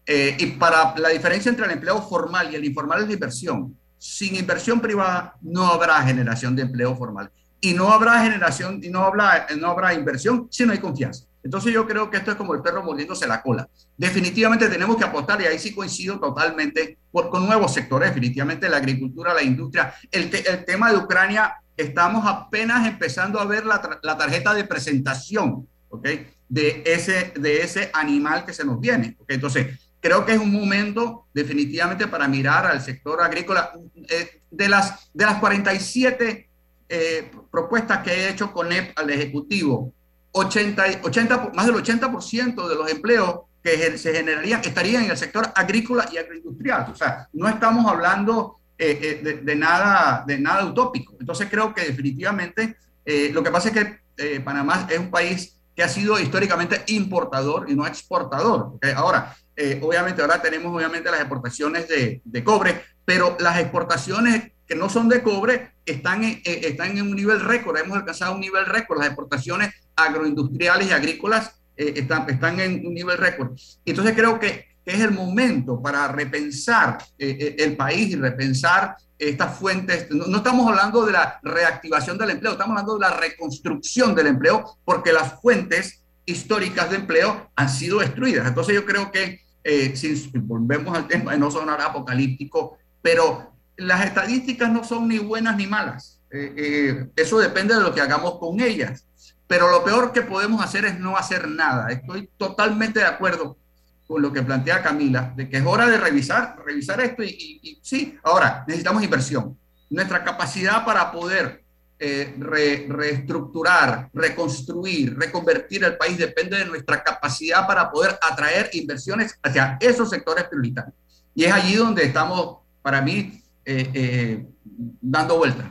eh, y para la diferencia entre el empleo formal y el informal es la inversión. Sin inversión privada no habrá generación de empleo formal y no habrá generación y no habrá, no habrá inversión si no hay confianza. Entonces yo creo que esto es como el perro mordiéndose la cola. Definitivamente tenemos que apostar, y ahí sí coincido totalmente, por, con nuevos sectores, definitivamente la agricultura, la industria, el, el tema de Ucrania, estamos apenas empezando a ver la, la tarjeta de presentación, ¿ok? De ese, de ese animal que se nos viene, ¿ok? Entonces, creo que es un momento definitivamente para mirar al sector agrícola. Eh, de, las, de las 47 eh, propuestas que he hecho con EP al Ejecutivo, 80, 80, más del 80% de los empleos que se generarían estarían en el sector agrícola y agroindustrial. O sea, no estamos hablando eh, eh, de, nada, de nada utópico. Entonces creo que definitivamente lo que pasa es que Panamá es un país que ha sido históricamente importador y no exportador. Ahora, obviamente ahora tenemos obviamente las exportaciones de, cobre, pero las exportaciones que no son de cobre están eh, están en un nivel récord, hemos alcanzado un nivel récord, las exportaciones agroindustriales y agrícolas eh, están, en un nivel récord. Entonces creo que, es el momento para repensar eh, el país y repensar estas fuentes. No, estamos hablando de la reactivación del empleo, estamos hablando de la reconstrucción del empleo, porque las fuentes históricas de empleo han sido destruidas. Entonces yo creo que, si volvemos al tema de no sonar apocalíptico, pero las estadísticas no son ni buenas ni malas. Eh, eh, eso depende de lo que hagamos con ellas. Pero lo peor que podemos hacer es no hacer nada. Estoy totalmente de acuerdo con lo que plantea Camila, de que es hora de revisar, revisar esto y, sí, ahora necesitamos inversión. Nuestra capacidad para poder eh, reestructurar, reconstruir, reconvertir el país depende de nuestra capacidad para poder atraer inversiones hacia esos sectores prioritarios. Y es allí donde estamos, para mí, eh, eh, dando vueltas.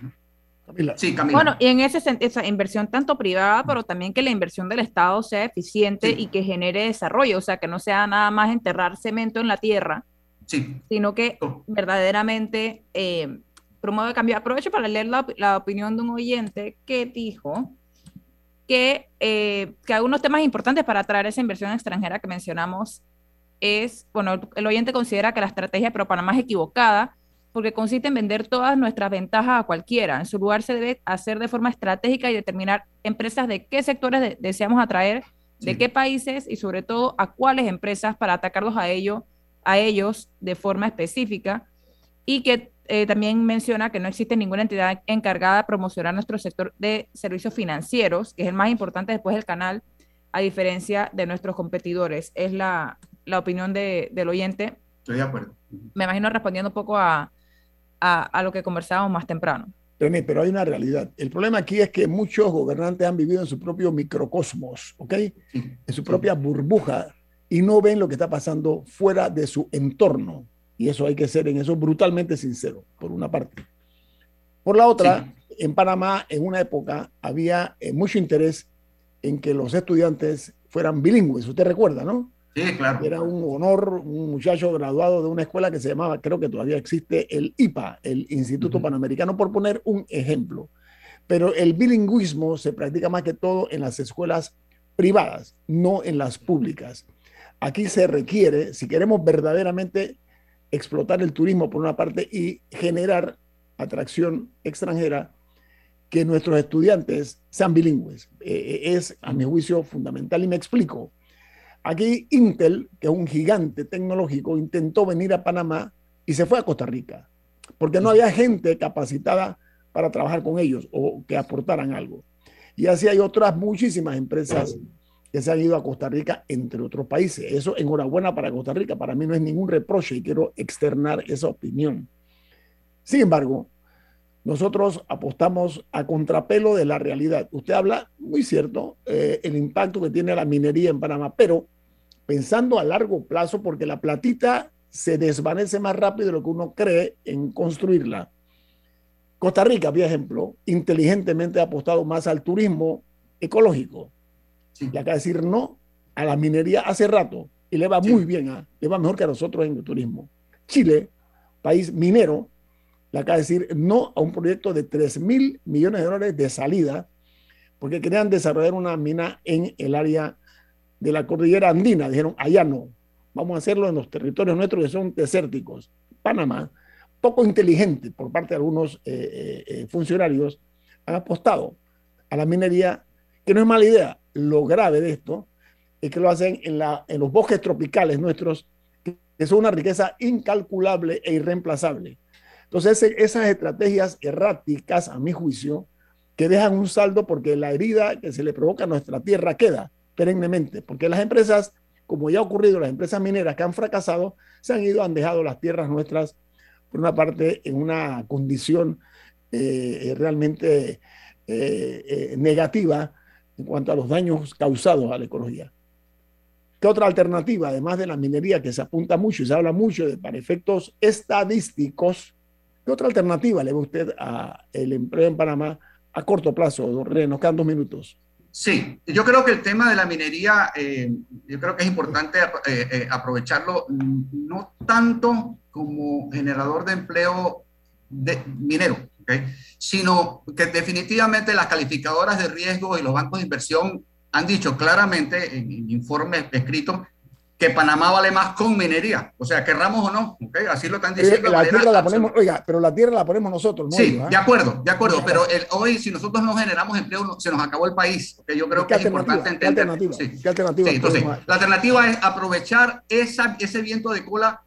Sí, Camila. Bueno, y en ese sentido, esa inversión tanto privada, pero también que la inversión del Estado sea eficiente y que genere desarrollo, o sea, que no sea nada más enterrar cemento en la tierra, sí. sino que verdaderamente eh, promueve cambio. Aprovecho para leer la, la, opinión de un oyente que dijo que, eh, que algunos temas importantes para atraer esa inversión extranjera que mencionamos es, bueno, el oyente considera que la estrategia de Panamá es equivocada porque consiste en vender todas nuestras ventajas a cualquiera. En su lugar se debe hacer de forma estratégica y determinar empresas de qué sectores deseamos atraer, de qué países y sobre todo a cuáles empresas para atacarlos a, ello, a ellos de forma específica y que eh, también menciona que no existe ninguna entidad encargada de promocionar nuestro sector de servicios financieros, que es el más importante después del canal, a diferencia de nuestros competidores. Es la, la opinión de, del oyente. Estoy de acuerdo. Me imagino respondiendo un poco a, a, lo que conversábamos más temprano. pero hay una realidad. El problema aquí es que muchos gobernantes han vivido en su propio microcosmos, ¿ok? En su propia burbuja y no ven lo que está pasando fuera de su entorno. Y eso hay que ser en eso brutalmente sincero, por una parte. Por la otra, en Panamá, en una época, había eh, mucho interés en que los estudiantes fueran bilingües. Usted recuerda, ¿no? Era un honor, un muchacho graduado de una escuela que se llamaba, creo que todavía existe, el IPA, el Instituto Panamericano, por poner un ejemplo. Pero el bilingüismo se practica más que todo en las escuelas privadas, no en las públicas. Aquí se requiere, si queremos verdaderamente explotar el turismo por una parte y generar atracción extranjera, que nuestros estudiantes sean bilingües. Eh, eh, es, a mi juicio, fundamental. Y me explico. Aquí Intel, que es un gigante tecnológico, intentó venir a Panamá y se fue a Costa Rica, porque no había gente capacitada para trabajar con ellos o que aportaran algo. Y así hay otras muchísimas empresas que se han ido a Costa Rica, entre otros países. Eso, enhorabuena para Costa Rica. Para mí no es ningún reproche y quiero externar esa opinión. Sin embargo, nosotros apostamos a contrapelo de la realidad. Usted habla, muy cierto, eh, el impacto que tiene la minería en Panamá, pero pensando a largo plazo, porque la platita se desvanece más rápido de lo que uno cree en construirla. Costa Rica, por ejemplo, inteligentemente ha apostado más al turismo ecológico. Sí. Le acaba de decir no a la minería hace rato y le va muy bien, a, le va mejor que a nosotros en el turismo. Chile, país minero, le acaba de decir no a un proyecto de 3 mil millones de dólares de salida porque querían desarrollar una mina en el área de la cordillera andina. Dijeron, allá no, vamos a hacerlo en los territorios nuestros que son desérticos. Panamá, poco inteligente por parte de algunos eh, eh, funcionarios, han apostado a la minería, que no es mala idea. Lo grave de esto es que lo hacen en, la, en los bosques tropicales nuestros, que son una riqueza incalculable e irreemplazable. Entonces, esas estrategias erráticas, a mi juicio, que dejan un saldo porque la herida que se le provoca a nuestra tierra queda perennemente, porque las empresas, como ya ha ocurrido, las empresas mineras que han fracasado, se han ido, han dejado las tierras nuestras, por una parte, en una condición eh, realmente eh, eh, negativa en cuanto a los daños causados a la ecología. ¿Qué otra alternativa, además de la minería, que se apunta mucho y se habla mucho de, para efectos estadísticos, qué otra alternativa le ve usted al empleo en Panamá a corto plazo, René? Nos quedan dos minutos. Sí, yo creo que el tema de la minería, eh, yo creo que es importante eh, eh, aprovecharlo no tanto como generador de empleo de, minero, sino que definitivamente las calificadoras de riesgo y los bancos de inversión han dicho claramente en, en informes escritos que Panamá vale más con minería. O sea, querramos o no, ¿okay? así lo están diciendo. Eh, la tierra la ponemos, oiga, pero la tierra la ponemos nosotros, ¿no? Sí, ¿eh? de acuerdo, de acuerdo. Pero el, hoy, si nosotros no generamos empleo, se nos acabó el país. ¿okay? Yo creo que es importante entender. ¿Qué alternativa? Sí. ¿Qué alternativa? Sí, entonces, la alternativa es aprovechar esa, ese viento de cola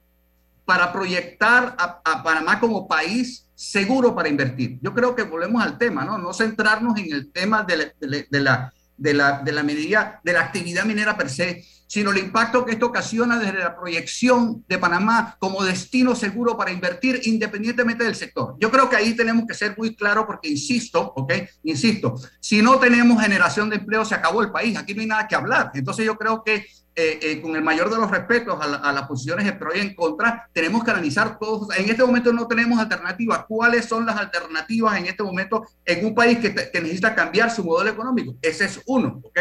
para proyectar a, a, Panamá como país seguro para invertir. Yo creo que volvemos al tema, ¿no? No centrarnos en el tema de la, de la, de la, de la minería, de la actividad minera per se, sino el impacto que esto ocasiona desde la proyección de Panamá como destino seguro para invertir independientemente del sector. Yo creo que ahí tenemos que ser muy claros porque, insisto, ¿ok? Insisto, si no tenemos generación de empleo, se acabó el país, aquí no hay nada que hablar. Entonces yo creo que eh, eh, con el mayor de los respetos a, la, a, las posiciones de pro y en contra, tenemos que analizar todos. En este momento no tenemos alternativas. ¿Cuáles son las alternativas en este momento en un país que, que necesita cambiar su modelo económico? Ese es uno, ¿ok?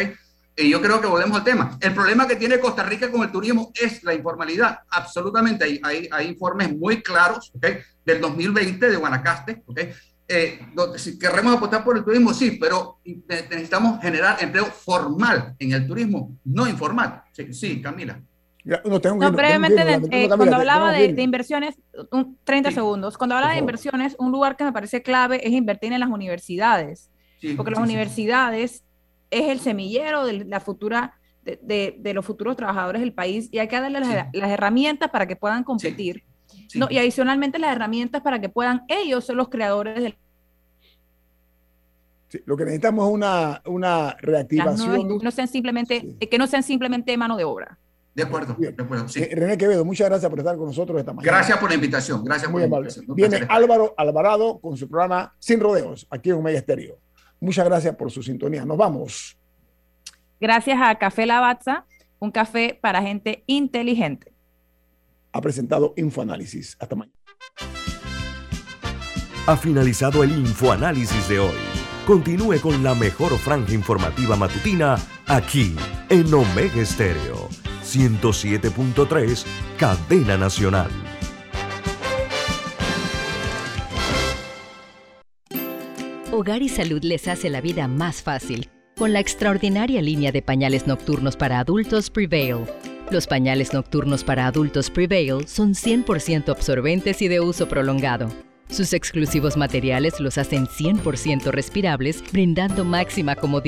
Y yo creo que volvemos al tema. El problema que tiene Costa Rica con el turismo es la informalidad. Absolutamente. Hay, hay, hay informes muy claros ¿okay? del 2020 de Guanacaste. ¿okay? Eh, donde, si queremos apostar por el turismo, sí, pero necesitamos generar empleo formal en el turismo, no informal. Sí, sí Camila. Ya, no, tengo no, brevemente, de, eh, cuando hablaba de, de, inversiones, un, 30 sí. segundos, cuando hablaba de inversiones, un lugar que me parece clave es invertir en las universidades, sí, porque las universidades es el semillero de la futura, de, de, de, los futuros trabajadores del país y hay que darle sí. las, las, herramientas para que puedan competir. Sí. No, y adicionalmente las herramientas para que puedan ellos ser los creadores del... Sí, lo que necesitamos es una, una reactivación. No, no sean simplemente, que no sean simplemente mano de obra. De acuerdo, de acuerdo, sí. Eh, René Quevedo, muchas gracias por estar con nosotros esta mañana. Gracias por la invitación, gracias Muy por la amable. invitación. Viene Álvaro Alvarado con su programa Sin Rodeos, aquí en Omega Estéreo. Muchas gracias por su sintonía. Nos vamos. Gracias a Café Lavazza, un café para gente inteligente. Ha presentado Infoanálisis. Hasta mañana. Ha finalizado el Infoanálisis de hoy. Continúe con la mejor franja informativa matutina aquí en Omega Estéreo 107.3, Cadena Nacional. Hogar y Salud les hace la vida más fácil con la extraordinaria línea de pañales nocturnos para adultos Prevail. Los pañales nocturnos para adultos Prevail son 100% absorbentes y de uso prolongado. Sus exclusivos materiales los hacen 100% respirables, brindando máxima comodidad